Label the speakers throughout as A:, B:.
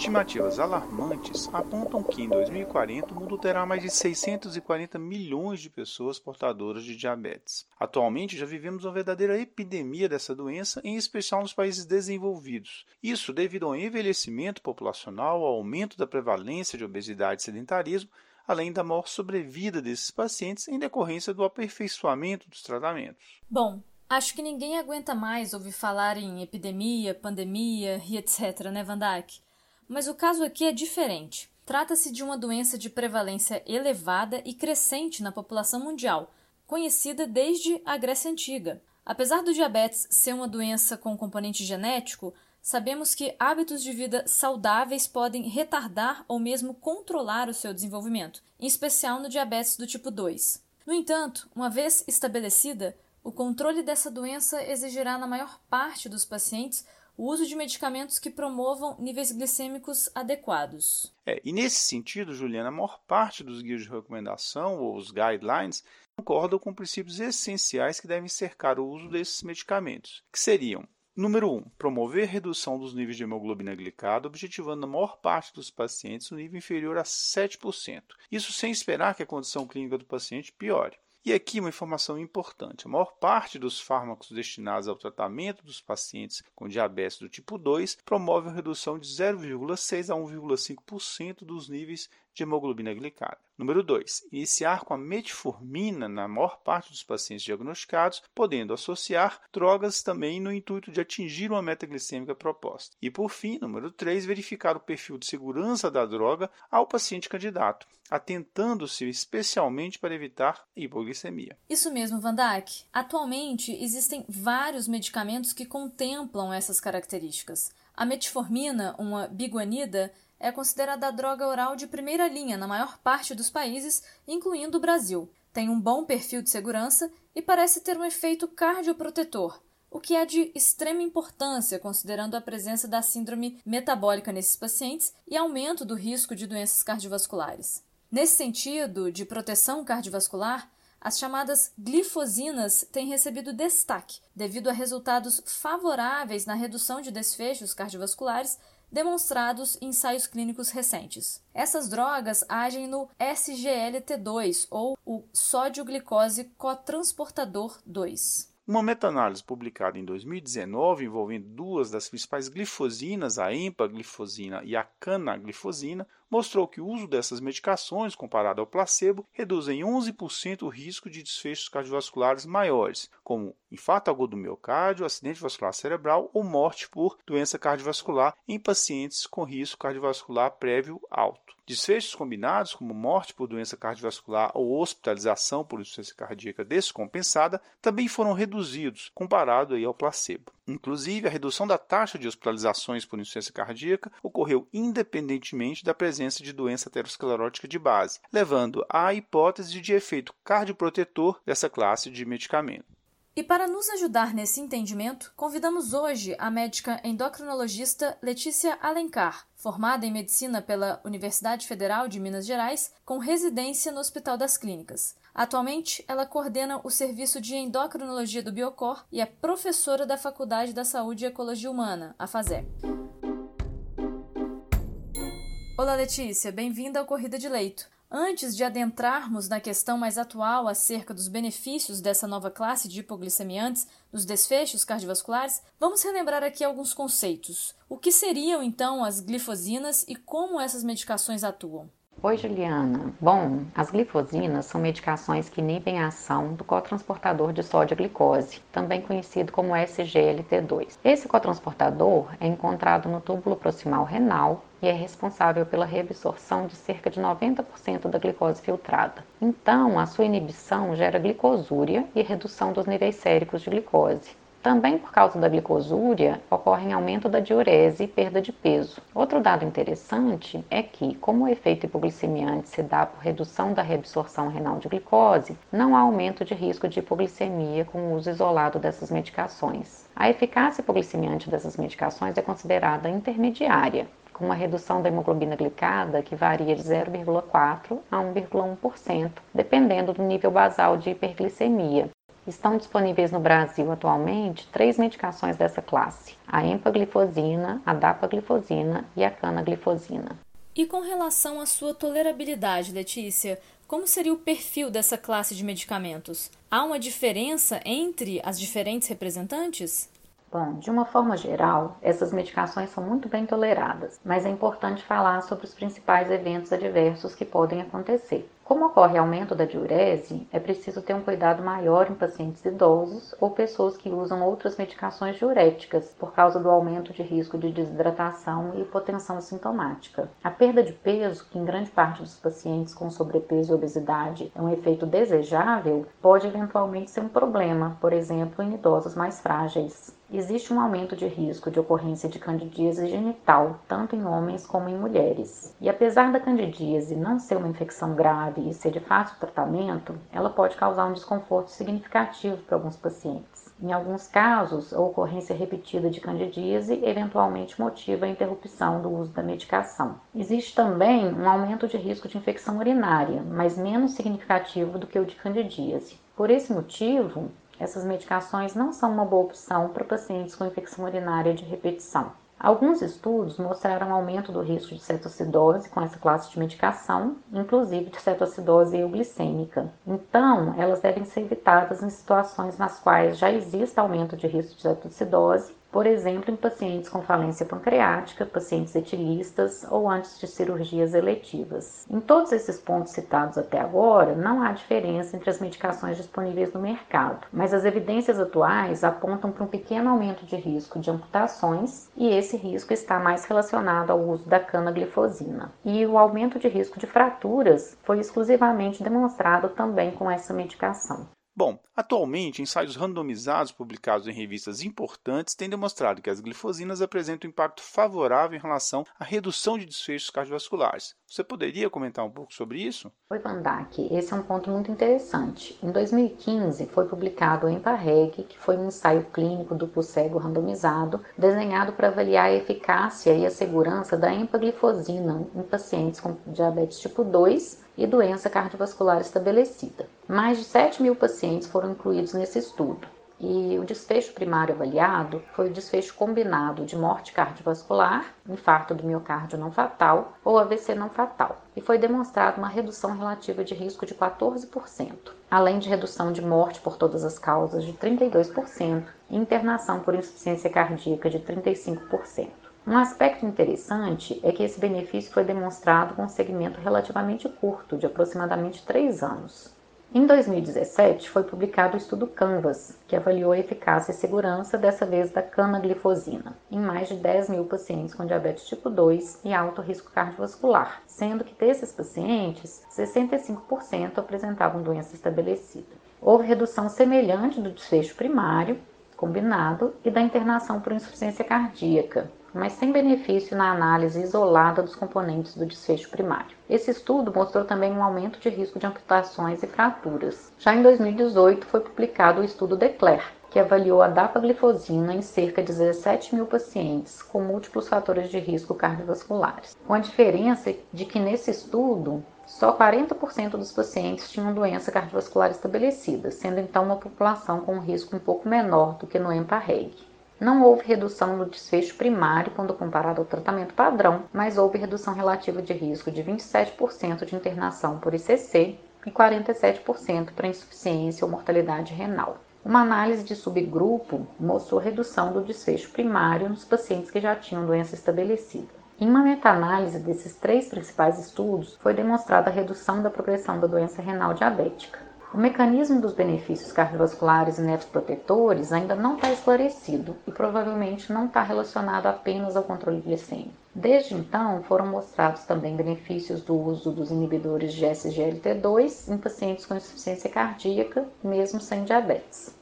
A: Estimativas alarmantes apontam que em 2040 o mundo terá mais de 640 milhões de pessoas portadoras de diabetes. Atualmente já vivemos uma verdadeira epidemia dessa doença, em especial nos países desenvolvidos. Isso devido ao envelhecimento populacional, ao aumento da prevalência de obesidade e sedentarismo, além da maior sobrevida desses pacientes em decorrência do aperfeiçoamento dos tratamentos.
B: Bom, acho que ninguém aguenta mais ouvir falar em epidemia, pandemia e etc, né, Van? Mas o caso aqui é diferente. Trata-se de uma doença de prevalência elevada e crescente na população mundial, conhecida desde a Grécia Antiga. Apesar do diabetes ser uma doença com componente genético, sabemos que hábitos de vida saudáveis podem retardar ou mesmo controlar o seu desenvolvimento, em especial no diabetes do tipo 2. No entanto, uma vez estabelecida, o controle dessa doença exigirá na maior parte dos pacientes o uso de medicamentos que promovam níveis glicêmicos adequados.
A: É, e nesse sentido, Juliana, a maior parte dos guias de recomendação, ou os guidelines, concordam com princípios essenciais que devem cercar o uso desses medicamentos, que seriam Número 1. Um, promover redução dos níveis de hemoglobina glicada, objetivando na maior parte dos pacientes um nível inferior a 7%. Isso sem esperar que a condição clínica do paciente piore. E aqui uma informação importante: a maior parte dos fármacos destinados ao tratamento dos pacientes com diabetes do tipo 2 promove a redução de 0,6 a 1,5% dos níveis de hemoglobina glicada. Número 2. Iniciar com a metformina na maior parte dos pacientes diagnosticados, podendo associar drogas também no intuito de atingir uma meta glicêmica proposta. E por fim, número 3, verificar o perfil de segurança da droga ao paciente candidato, atentando-se especialmente para evitar hipoglicemia.
B: Isso mesmo, Van Dijk. Atualmente existem vários medicamentos que contemplam essas características. A metformina, uma biguanida, é considerada a droga oral de primeira linha na maior parte dos países, incluindo o Brasil. Tem um bom perfil de segurança e parece ter um efeito cardioprotetor, o que é de extrema importância considerando a presença da síndrome metabólica nesses pacientes e aumento do risco de doenças cardiovasculares. Nesse sentido de proteção cardiovascular, as chamadas glifosinas têm recebido destaque devido a resultados favoráveis na redução de desfechos cardiovasculares demonstrados em ensaios clínicos recentes. Essas drogas agem no SGLT2 ou o sódio-glicose cotransportador 2.
A: Uma meta-análise publicada em 2019 envolvendo duas das principais glifosinas, a empaglifosina e a canaglifosina, mostrou que o uso dessas medicações, comparado ao placebo, reduz em 11% o risco de desfechos cardiovasculares maiores, como infarto agudo do miocárdio, acidente vascular cerebral ou morte por doença cardiovascular em pacientes com risco cardiovascular prévio alto. Desfechos combinados, como morte por doença cardiovascular ou hospitalização por insuficiência cardíaca descompensada, também foram reduzidos, comparado ao placebo. Inclusive, a redução da taxa de hospitalizações por insuficiência cardíaca ocorreu independentemente da presença de doença aterosclerótica de base, levando à hipótese de efeito cardioprotetor dessa classe de medicamento.
B: E para nos ajudar nesse entendimento, convidamos hoje a médica endocrinologista Letícia Alencar, formada em medicina pela Universidade Federal de Minas Gerais, com residência no Hospital das Clínicas. Atualmente, ela coordena o serviço de endocrinologia do Biocor e é professora da Faculdade da Saúde e Ecologia Humana, a FASE. Olá, Letícia, bem-vinda ao Corrida de Leito. Antes de adentrarmos na questão mais atual acerca dos benefícios dessa nova classe de hipoglicemiantes nos desfechos cardiovasculares, vamos relembrar aqui alguns conceitos. O que seriam então as glifosinas e como essas medicações atuam?
C: Oi, Juliana. Bom, as glifosinas são medicações que inibem a ação do cotransportador de sódio-glicose, também conhecido como SGLT2. Esse cotransportador é encontrado no túbulo proximal renal e é responsável pela reabsorção de cerca de 90% da glicose filtrada. Então, a sua inibição gera glicosúria e redução dos níveis séricos de glicose. Também por causa da glicosúria, ocorre aumento da diurese e perda de peso. Outro dado interessante é que, como o efeito hipoglicemiante se dá por redução da reabsorção renal de glicose, não há aumento de risco de hipoglicemia com o uso isolado dessas medicações. A eficácia hipoglicemiante dessas medicações é considerada intermediária, com uma redução da hemoglobina glicada que varia de 0,4 a 1,1%, dependendo do nível basal de hiperglicemia. Estão disponíveis no Brasil atualmente três medicações dessa classe: a empaglifosina, a dapaglifosina e a canaglifosina.
B: E com relação à sua tolerabilidade, Letícia, como seria o perfil dessa classe de medicamentos? Há uma diferença entre as diferentes representantes?
C: Bom, de uma forma geral, essas medicações são muito bem toleradas, mas é importante falar sobre os principais eventos adversos que podem acontecer. Como ocorre aumento da diurese, é preciso ter um cuidado maior em pacientes idosos ou pessoas que usam outras medicações diuréticas por causa do aumento de risco de desidratação e hipotensão sintomática. A perda de peso, que em grande parte dos pacientes com sobrepeso e obesidade é um efeito desejável, pode eventualmente ser um problema, por exemplo, em idosos mais frágeis. Existe um aumento de risco de ocorrência de candidíase genital, tanto em homens como em mulheres. E apesar da candidíase não ser uma infecção grave e ser de fácil tratamento, ela pode causar um desconforto significativo para alguns pacientes. Em alguns casos, a ocorrência repetida de candidíase eventualmente motiva a interrupção do uso da medicação. Existe também um aumento de risco de infecção urinária, mas menos significativo do que o de candidíase. Por esse motivo, essas medicações não são uma boa opção para pacientes com infecção urinária de repetição. Alguns estudos mostraram aumento do risco de cetoacidose com essa classe de medicação, inclusive de cetoacidose euglicêmica. Então, elas devem ser evitadas em situações nas quais já existe aumento de risco de cetoacidose por exemplo, em pacientes com falência pancreática, pacientes etilistas ou antes de cirurgias eletivas. Em todos esses pontos citados até agora, não há diferença entre as medicações disponíveis no mercado, mas as evidências atuais apontam para um pequeno aumento de risco de amputações e esse risco está mais relacionado ao uso da canaglifosina. E o aumento de risco de fraturas foi exclusivamente demonstrado também com essa medicação.
A: Bom, atualmente, ensaios randomizados publicados em revistas importantes têm demonstrado que as glifosinas apresentam um impacto favorável em relação à redução de desfechos cardiovasculares. Você poderia comentar um pouco sobre isso?
C: Oi, Vandak. Esse é um ponto muito interessante. Em 2015, foi publicado o EMPA-REG, que foi um ensaio clínico duplo cego randomizado, desenhado para avaliar a eficácia e a segurança da empaglifosina em pacientes com diabetes tipo 2 e doença cardiovascular estabelecida. Mais de 7 mil pacientes foram incluídos nesse estudo. E o desfecho primário avaliado foi o desfecho combinado de morte cardiovascular, infarto do miocárdio não fatal ou AVC não fatal. E foi demonstrada uma redução relativa de risco de 14%, além de redução de morte por todas as causas de 32% e internação por insuficiência cardíaca de 35%. Um aspecto interessante é que esse benefício foi demonstrado com um segmento relativamente curto, de aproximadamente 3 anos. Em 2017, foi publicado o estudo Canvas, que avaliou a eficácia e segurança, dessa vez da canaglifosina, em mais de 10 mil pacientes com diabetes tipo 2 e alto risco cardiovascular, sendo que desses pacientes, 65% apresentavam doença estabelecida. Houve redução semelhante do desfecho primário, combinado, e da internação por insuficiência cardíaca, mas sem benefício na análise isolada dos componentes do desfecho primário. Esse estudo mostrou também um aumento de risco de amputações e fraturas. Já em 2018 foi publicado o estudo DECLARE, que avaliou a dapaglifosina em cerca de 17 mil pacientes com múltiplos fatores de risco cardiovasculares, com a diferença de que nesse estudo só 40% dos pacientes tinham doença cardiovascular estabelecida, sendo então uma população com um risco um pouco menor do que no EMPA-REG. Não houve redução no desfecho primário quando comparado ao tratamento padrão, mas houve redução relativa de risco de 27% de internação por ICC e 47% para insuficiência ou mortalidade renal. Uma análise de subgrupo mostrou redução do desfecho primário nos pacientes que já tinham doença estabelecida. Em uma meta-análise desses três principais estudos, foi demonstrada a redução da progressão da doença renal diabética. O mecanismo dos benefícios cardiovasculares e nefroprotetores ainda não está esclarecido e provavelmente não está relacionado apenas ao controle glicêmico. Desde então, foram mostrados também benefícios do uso dos inibidores de SGLT2 em pacientes com insuficiência cardíaca, mesmo sem diabetes.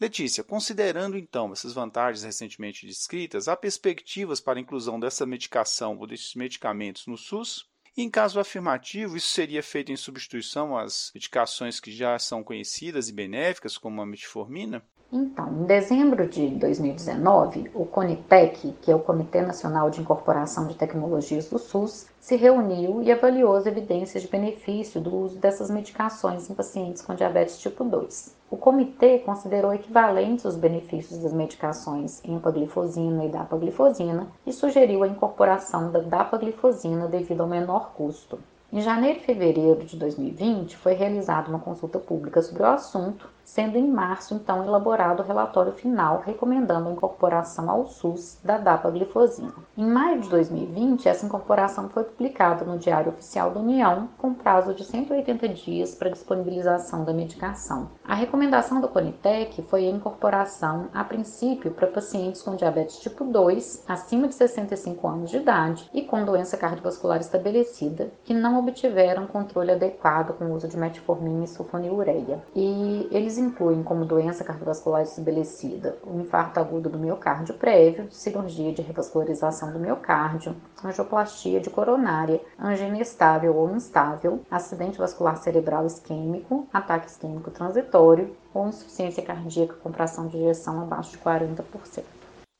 A: Letícia, considerando então essas vantagens recentemente descritas, há perspectivas para a inclusão dessa medicação ou desses medicamentos no SUS? Em caso afirmativo, isso seria feito em substituição às medicações que já são conhecidas e benéficas, como a metformina?
C: Então, em dezembro de 2019, o CONITEC, que é o Comitê Nacional de Incorporação de Tecnologias do SUS, se reuniu e avaliou as evidências de benefício do uso dessas medicações em pacientes com diabetes tipo 2. O comitê considerou equivalentes os benefícios das medicações empaglifosina e dapaglifosina e sugeriu a incorporação da dapaglifosina devido ao menor custo. Em janeiro e fevereiro de 2020, foi realizada uma consulta pública sobre o assunto sendo em março então elaborado o relatório final recomendando a incorporação ao SUS da dapaglifosina. Em maio de 2020, essa incorporação foi publicada no Diário Oficial da União, com prazo de 180 dias para disponibilização da medicação. A recomendação do Conitec foi a incorporação, a princípio, para pacientes com diabetes tipo 2, acima de 65 anos de idade e com doença cardiovascular estabelecida, que não obtiveram controle adequado com o uso de metformina e sulfonilureia. E eles incluem como doença cardiovascular estabelecida o infarto agudo do miocárdio prévio, cirurgia de revascularização do miocárdio, angioplastia de coronária, angina estável ou instável, acidente vascular cerebral isquêmico, ataque isquêmico transitório ou insuficiência cardíaca com fração de ejeção abaixo de 40%.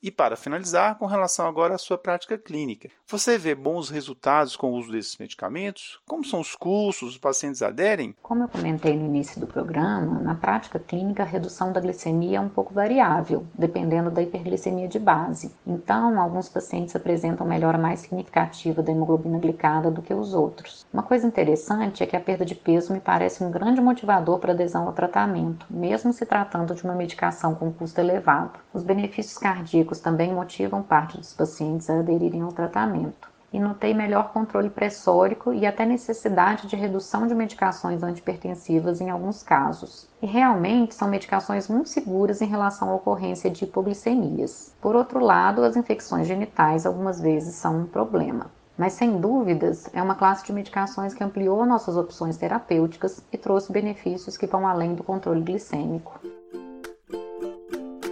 A: E para finalizar, com relação agora à sua prática clínica, você vê bons resultados com o uso desses medicamentos? Como são os custos? Os pacientes aderem?
C: Como eu comentei no início do programa, na prática clínica a redução da glicemia é um pouco variável, dependendo da hiperglicemia de base. Então, alguns pacientes apresentam melhora mais significativa da hemoglobina glicada do que os outros. Uma coisa interessante é que a perda de peso me parece um grande motivador para adesão ao tratamento, mesmo se tratando de uma medicação com custo elevado. Os benefícios cardíacos também motivam parte dos pacientes a aderirem ao tratamento. E notei melhor controle pressórico e até necessidade de redução de medicações antipertensivas em alguns casos. E realmente são medicações muito seguras em relação à ocorrência de hipoglicemias. Por outro lado, as infecções genitais algumas vezes são um problema. Mas sem dúvidas, é uma classe de medicações que ampliou nossas opções terapêuticas e trouxe benefícios que vão além do controle glicêmico.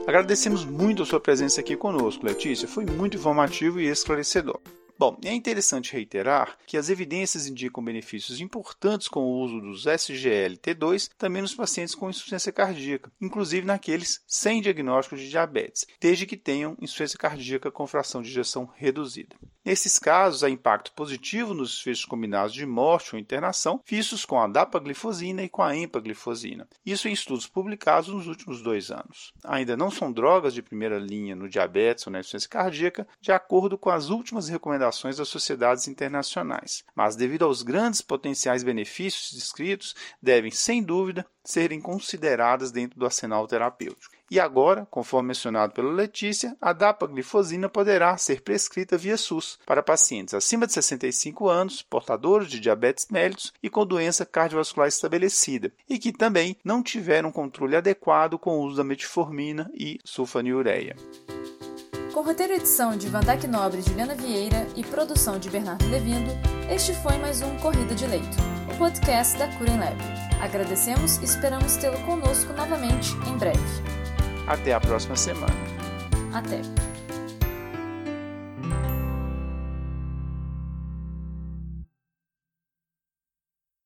A: Agradecemos muito a sua presença aqui conosco, Letícia. Foi muito informativo e esclarecedor. Bom, é interessante reiterar que as evidências indicam benefícios importantes com o uso dos SGLT2 também nos pacientes com insuficiência cardíaca, inclusive naqueles sem diagnóstico de diabetes, desde que tenham insuficiência cardíaca com fração de ejeção reduzida. Nesses casos, há impacto positivo nos desfechos combinados de morte ou internação, vistos com a dapaglifosina e com a empaglifosina. Isso em estudos publicados nos últimos dois anos. Ainda não são drogas de primeira linha no diabetes ou na insuficiência cardíaca, de acordo com as últimas recomendações das sociedades internacionais. Mas, devido aos grandes potenciais benefícios descritos, devem, sem dúvida, serem consideradas dentro do arsenal terapêutico. E agora, conforme mencionado pela Letícia, a dapaglifosina poderá ser prescrita via SUS para pacientes acima de 65 anos, portadores de diabetes mellitus e com doença cardiovascular estabelecida, e que também não tiveram controle adequado com o uso da metformina e sulfonilureia.
B: Com roteiro edição de Vandac Nobre e Juliana Vieira e produção de Bernardo Levindo, este foi mais um Corrida de Leito, o podcast da Curen Lab. Agradecemos e esperamos tê-lo conosco novamente em breve.
A: Até a próxima semana.
B: Até.